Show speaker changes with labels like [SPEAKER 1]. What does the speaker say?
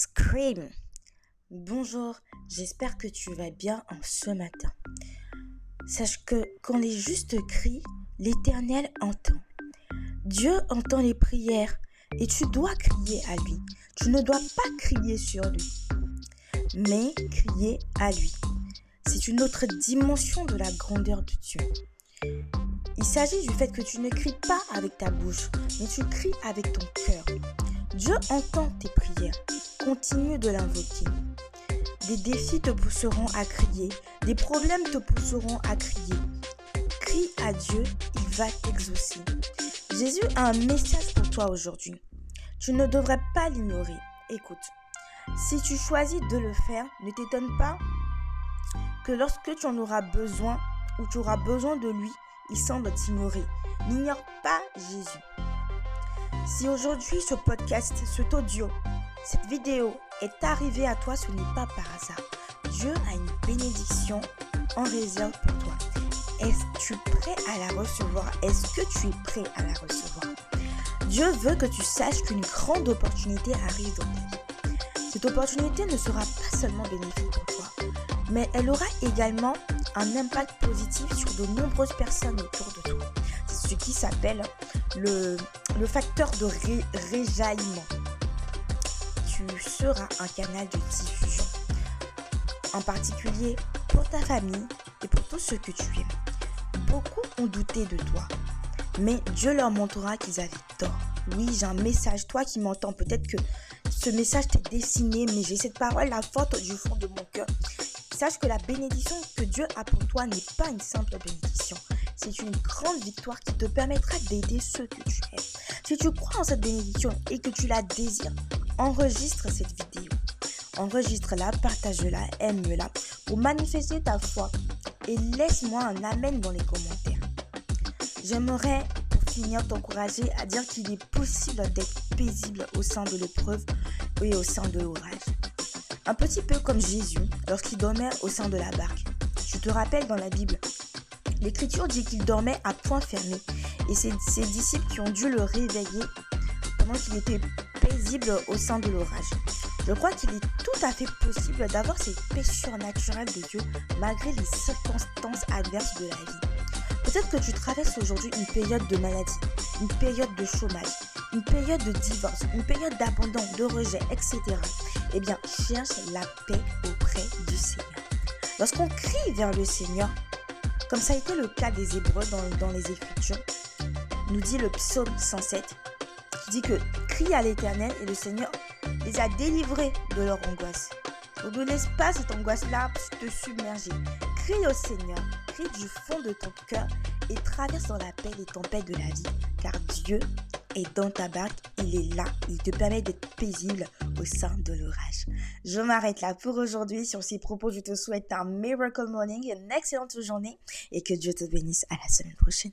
[SPEAKER 1] Scream. Bonjour, j'espère que tu vas bien en ce matin. Sache que quand les justes crient, l'Éternel entend. Dieu entend les prières et tu dois crier à lui. Tu ne dois pas crier sur lui, mais crier à lui. C'est une autre dimension de la grandeur de Dieu. Il s'agit du fait que tu ne cries pas avec ta bouche, mais tu cries avec ton cœur. Dieu entend tes prières. Continue de l'invoquer. Des défis te pousseront à crier. Des problèmes te pousseront à crier. Crie à Dieu, il va t'exaucer. Jésus a un message pour toi aujourd'hui. Tu ne devrais pas l'ignorer. Écoute, si tu choisis de le faire, ne t'étonne pas que lorsque tu en auras besoin ou tu auras besoin de lui, il semble t'ignorer. N'ignore pas Jésus. Si aujourd'hui ce podcast, cet audio, cette vidéo est arrivée à toi, ce n'est pas par hasard. Dieu a une bénédiction en réserve pour toi. Es-tu prêt à la recevoir? Est-ce que tu es prêt à la recevoir? Dieu veut que tu saches qu'une grande opportunité arrive dans ta vie. Cette opportunité ne sera pas seulement bénéfique pour toi, mais elle aura également un impact positif sur de nombreuses personnes autour de toi. C'est ce qui s'appelle le, facteur de réjaillement. Tu seras un canal de diffusion, en particulier pour ta famille et pour tous ceux que tu aimes. Beaucoup ont douté de toi, mais Dieu leur montrera qu'ils avaient tort. Oui, j'ai un message, toi qui m'entends, peut-être que ce message t'est dessiné, mais j'ai cette parole, la forte du fond de mon cœur. Sache que la bénédiction que Dieu a pour toi n'est pas une simple bénédiction, c'est une grande victoire qui te permettra d'aider ceux que tu aimes. Si tu crois en cette bénédiction et que tu la désires, enregistre cette vidéo. Enregistre-la, partage-la, aime-la pour manifester ta foi et laisse-moi un amen dans les commentaires. J'aimerais pour finir t'encourager à dire qu'il est possible d'être paisible au sein de l'épreuve et au sein de l'orage. Un petit peu comme Jésus lorsqu'il dormait au sein de la barque. Je te rappelle dans la Bible, L'Écriture dit qu'il dormait à point fermé et c'est ses disciples qui ont dû le réveiller pendant qu'il était paisible au sein de l'orage. Je crois qu'il est tout à fait possible d'avoir cette paix surnaturelle de Dieu malgré les circonstances adverses de la vie. Peut-être que tu traverses aujourd'hui une période de maladie, une période de chômage, une période de divorce, une période d'abandon, de rejet, etc. Eh bien, cherche la paix auprès du Seigneur. Lorsqu'on crie vers le Seigneur, comme ça a été le cas des Hébreux dans, les Écritures, nous dit le psaume 107, qui dit que crie à l'Éternel et le Seigneur les a délivrés de leur angoisse. Donc ne laisse pas cette angoisse-là te submerger. Crie au Seigneur, crie du fond de ton cœur et traverse dans la paix les tempêtes de la vie, car Dieu est dans ta barque, il est là, il te permet d'être paisible au sein de l'orage. Je m'arrête là pour aujourd'hui. Sur ces propos, je te souhaite un miracle morning, une excellente journée et que Dieu te bénisse à la semaine prochaine.